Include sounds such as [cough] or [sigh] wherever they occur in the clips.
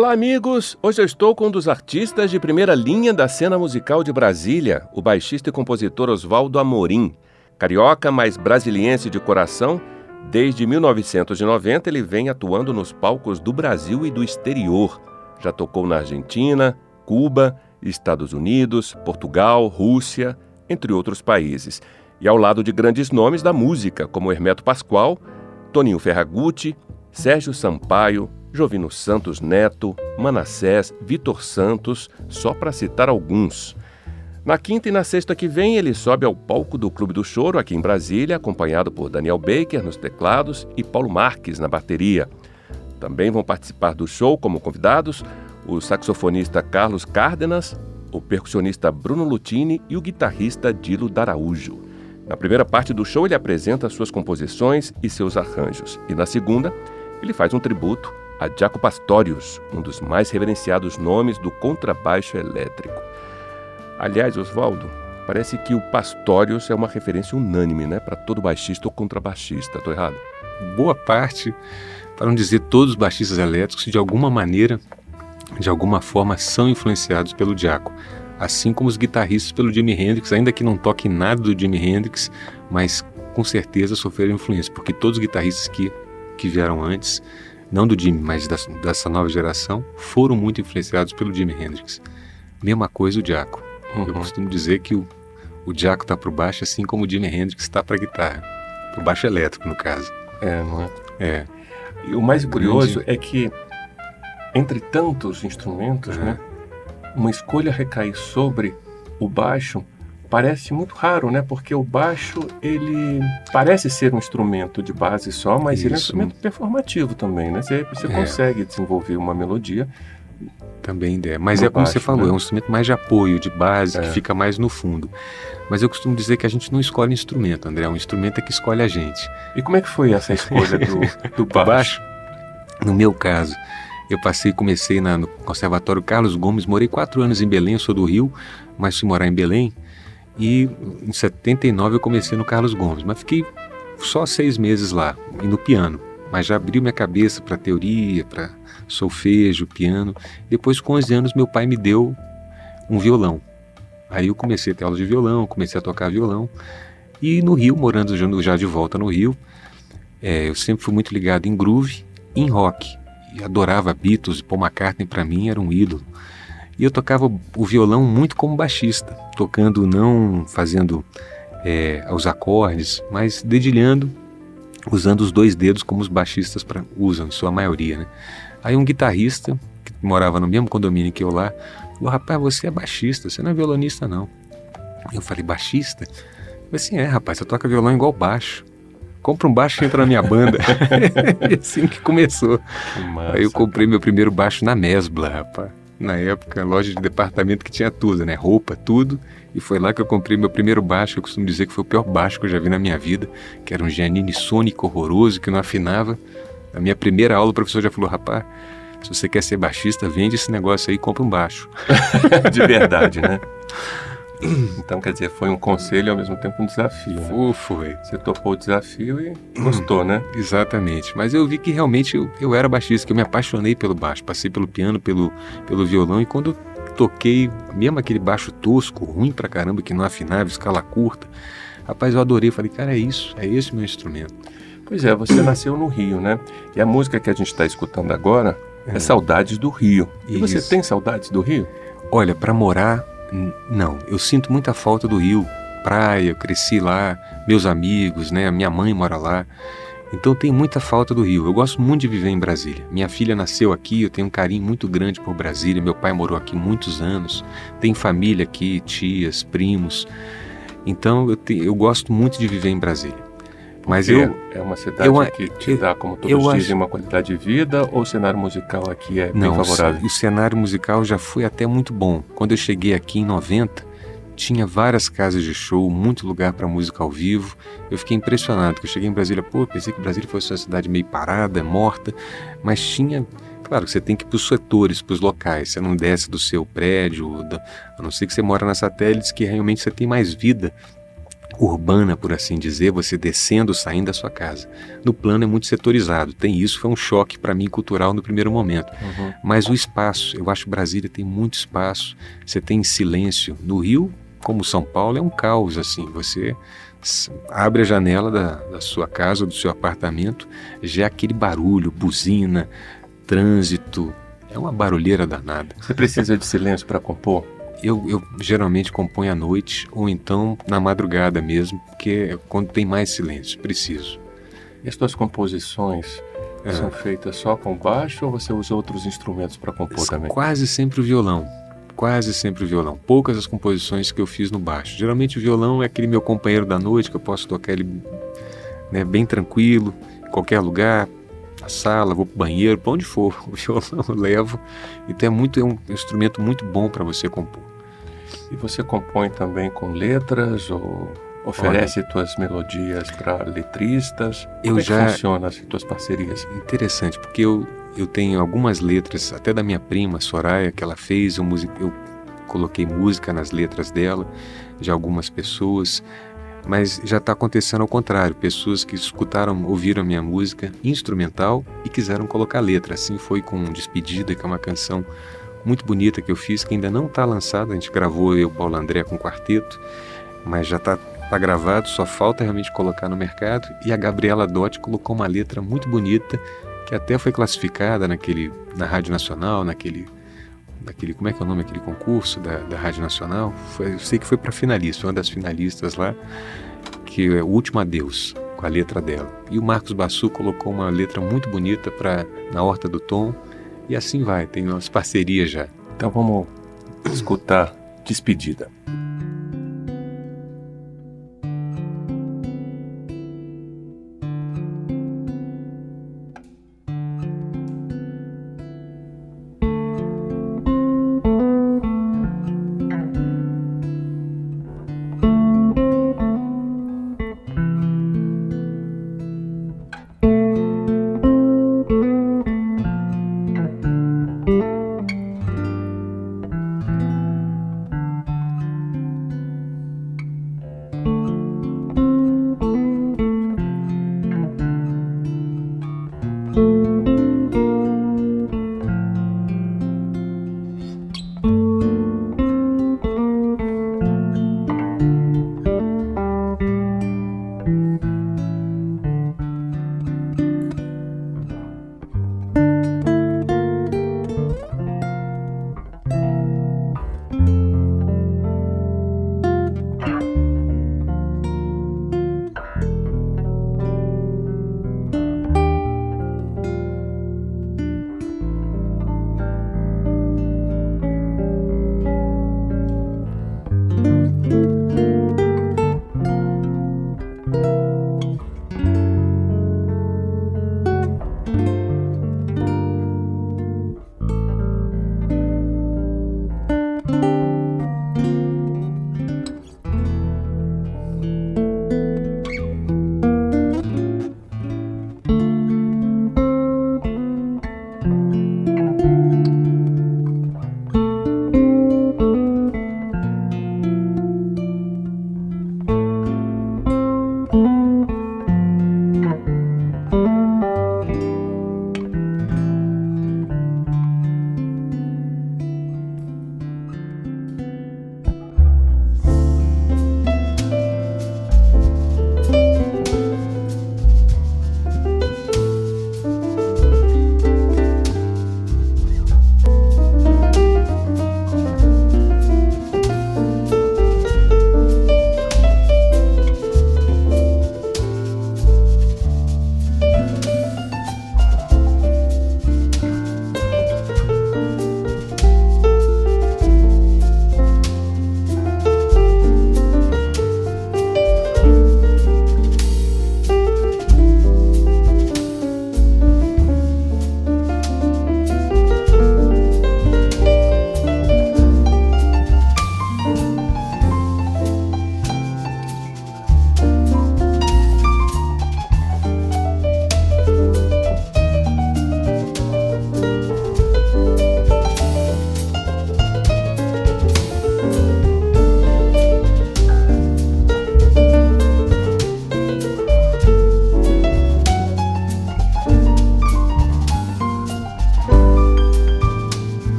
Olá, amigos! Hoje eu estou com um dos artistas de primeira linha da cena musical de Brasília, o baixista e compositor Oswaldo Amorim. Carioca, mas brasiliense de coração, desde 1990 ele vem atuando nos palcos do Brasil e do exterior. Já tocou na Argentina, Cuba, Estados Unidos, Portugal, Rússia, entre outros países. E ao lado de grandes nomes da música, como Hermeto Pascoal, Toninho Ferragutti, Sérgio Sampaio, Jovino Santos Neto, Manassés, Vitor Santos, só para citar alguns. Na quinta e na sexta que vem, ele sobe ao palco do Clube do Choro, aqui em Brasília, acompanhado por Daniel Baker nos teclados e Paulo Marques na bateria. Também vão participar do show como convidados o saxofonista Carlos Cárdenas, o percussionista Bruno Lutini e o guitarrista Dilo Daraújo. Na primeira parte do show, ele apresenta suas composições e seus arranjos, e na segunda, ele faz um tributo a Jaco Pastorius, um dos mais reverenciados nomes do contrabaixo elétrico. Aliás, Oswaldo, parece que o Pastorius é uma referência unânime, né, para todo baixista ou contrabaixista. Estou errado? Boa parte, para não dizer todos os baixistas elétricos, de alguma maneira, de alguma forma, são influenciados pelo Jaco. Assim como os guitarristas pelo Jimi Hendrix, ainda que não toquem nada do Jimi Hendrix, mas com certeza sofreram influência, porque todos os guitarristas que, que vieram antes não do Jimmy, mas da, dessa nova geração, foram muito influenciados pelo Jimi Hendrix. Mesma coisa o Jaco. Uhum. Eu costumo dizer que o, o Jaco está para o baixo, assim como o Jimi Hendrix está para guitarra. Para o baixo elétrico, no caso. É, não é? É. E o mais curioso é que, entre tantos instrumentos, né, uma escolha recai sobre o baixo parece muito raro, né? Porque o baixo, ele parece ser um instrumento de base só, mas Isso. ele é um instrumento performativo também, né? Você, você é. consegue desenvolver uma melodia. Também é, mas é como baixo, você falou, né? é um instrumento mais de apoio, de base, é. que fica mais no fundo. Mas eu costumo dizer que a gente não escolhe instrumento, André, é um instrumento é que escolhe a gente. E como é que foi essa escolha do, [laughs] do baixo? baixo? No meu caso, eu passei, comecei na, no Conservatório Carlos Gomes, morei quatro anos em Belém, sou do Rio, mas fui morar em Belém e em 79 eu comecei no Carlos Gomes, mas fiquei só seis meses lá, no piano. Mas já abriu minha cabeça para teoria, para solfejo, piano. Depois, com 11 anos, meu pai me deu um violão. Aí eu comecei a ter aula de violão, comecei a tocar violão. E no Rio, morando já de volta no Rio, é, eu sempre fui muito ligado em groove e em rock. E adorava Beatles e Paul McCartney, para mim era um ídolo. E eu tocava o violão muito como baixista, tocando não fazendo é, os acordes, mas dedilhando, usando os dois dedos como os baixistas pra, usam, em sua maioria. Né? Aí um guitarrista, que morava no mesmo condomínio que eu lá, falou, rapaz, você é baixista, você não é violonista não. Eu falei, baixista? Eu assim, é rapaz, você toca violão igual baixo compra um baixo e entra na minha banda. [laughs] e assim que começou. Massa. Aí eu comprei meu primeiro baixo na Mesbla, rapaz na época, loja de departamento que tinha tudo, né? Roupa, tudo. E foi lá que eu comprei meu primeiro baixo. Eu costumo dizer que foi o pior baixo que eu já vi na minha vida, que era um Giannini Sônico horroroso, que não afinava. Na minha primeira aula, o professor já falou: rapaz, se você quer ser baixista, vende esse negócio aí e compra um baixo. [laughs] de verdade, né? [clears throat] Então, quer dizer, foi um conselho e ao mesmo tempo um desafio. Né? Foi. Você topou o desafio e gostou, né? [clears throat] Exatamente. Mas eu vi que realmente eu, eu era baixista, que eu me apaixonei pelo baixo. Passei pelo piano, pelo, pelo violão e quando toquei, mesmo aquele baixo tosco, ruim pra caramba, que não afinava, escala curta, rapaz, eu adorei. Falei, cara, é isso, é esse meu instrumento. Pois é, você nasceu no Rio, né? E a música que a gente está escutando agora é, é Saudades do Rio. E isso. você tem saudades do Rio? Olha, para morar não, eu sinto muita falta do Rio, praia, eu cresci lá, meus amigos, né? Minha mãe mora lá. Então tem muita falta do Rio. Eu gosto muito de viver em Brasília. Minha filha nasceu aqui, eu tenho um carinho muito grande por Brasília. Meu pai morou aqui muitos anos. Tem família aqui, tias, primos. Então eu, te, eu gosto muito de viver em Brasília. Mas eu é uma cidade eu, que te dá, como todos dizem, acho... uma qualidade de vida ou o cenário musical aqui é Não, bem favorável? O, cenário musical já foi até muito bom. Quando eu cheguei aqui em 90, tinha várias casas de show, muito lugar para música ao vivo. Eu fiquei impressionado, que eu cheguei em Brasília, pô, pensei que Brasília fosse uma cidade meio parada, morta, mas tinha Claro que você tem que ir para os setores, para os locais. Você não desce do seu prédio, a não ser que você mora nas satélites, que realmente você tem mais vida urbana, por assim dizer, você descendo, saindo da sua casa. No plano é muito setorizado. Tem isso, foi um choque para mim cultural no primeiro momento. Uhum. Mas o espaço, eu acho que Brasília tem muito espaço. Você tem silêncio. No Rio, como São Paulo, é um caos assim. Você abre a janela da, da sua casa do seu apartamento, já é aquele barulho, buzina, trânsito. É uma barulheira danada. Você precisa de silêncio para compor? Eu, eu, geralmente componho à noite ou então na madrugada mesmo, porque é quando tem mais silêncio, preciso. E as suas composições é. são feitas só com baixo ou você usa outros instrumentos para compor também? Quase sempre o violão. Quase sempre o violão. Poucas as composições que eu fiz no baixo. Geralmente o violão é aquele meu companheiro da noite que eu posso tocar ele né, bem tranquilo, em qualquer lugar, na sala, vou para o banheiro, para onde for, [laughs] o violão eu levo. Então é, muito, é um instrumento muito bom para você compor. E você compõe também com letras ou oferece Olha, tuas melodias para letristas? Eu Como é já funciona as tuas parcerias? Interessante, porque eu eu tenho algumas letras até da minha prima Soraya que ela fez, eu, eu coloquei música nas letras dela, de algumas pessoas mas já está acontecendo ao contrário. Pessoas que escutaram, ouviram a minha música instrumental e quiseram colocar letra. Assim foi com Despedida, que é uma canção muito bonita que eu fiz, que ainda não está lançada. A gente gravou eu, Paulo André, com quarteto, mas já está tá gravado, só falta realmente colocar no mercado. E a Gabriela Dotti colocou uma letra muito bonita, que até foi classificada naquele, na Rádio Nacional, naquele daquele como é que é o nome aquele concurso da, da Rádio Nacional? Foi, eu sei que foi para finalista uma das finalistas lá que é o último adeus com a letra dela. E o Marcos Bassu colocou uma letra muito bonita para na horta do Tom e assim vai tem umas parcerias já. Então vamos escutar despedida Música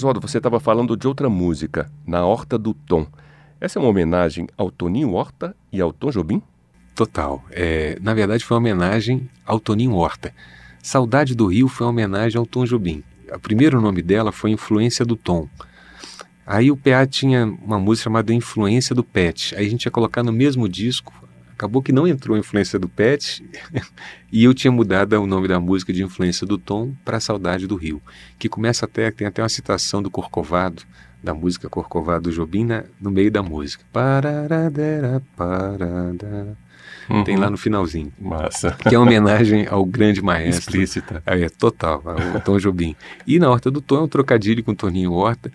Oswaldo, você estava falando de outra música, Na Horta do Tom. Essa é uma homenagem ao Toninho Horta e ao Tom Jobim? Total. É, na verdade, foi uma homenagem ao Toninho Horta. Saudade do Rio foi uma homenagem ao Tom Jobim. O primeiro nome dela foi Influência do Tom. Aí o PA tinha uma música chamada Influência do Pet. Aí a gente ia colocar no mesmo disco. Acabou que não entrou a influência do Pet [laughs] e eu tinha mudado o nome da música de Influência do Tom para Saudade do Rio, que começa até tem até uma citação do Corcovado, da música Corcovado do Jobim na, no meio da música. Pararadera, parada. Uhum. Tem lá no finalzinho. Massa. Que é uma homenagem ao grande maestro. Explícita. É, total, o Tom Jobim. E na Horta do Tom é um trocadilho com o Toninho Horta.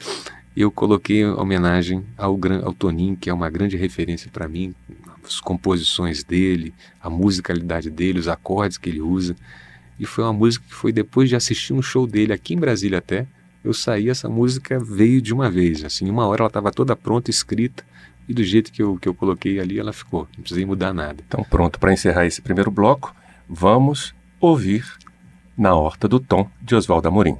Eu coloquei homenagem ao, ao Toninho, que é uma grande referência para mim, as composições dele, a musicalidade dele, os acordes que ele usa. E foi uma música que foi depois de assistir um show dele aqui em Brasília até, eu saí, essa música veio de uma vez, assim, uma hora ela estava toda pronta, escrita, e do jeito que eu, que eu coloquei ali, ela ficou. Não precisei mudar nada. Então, pronto, para encerrar esse primeiro bloco, vamos ouvir Na Horta do Tom, de Oswaldo Amorim.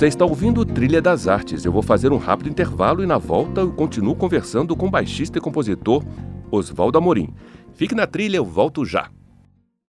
Você está ouvindo Trilha das Artes. Eu vou fazer um rápido intervalo e na volta eu continuo conversando com o baixista e compositor Oswaldo Amorim. Fique na trilha, eu volto já.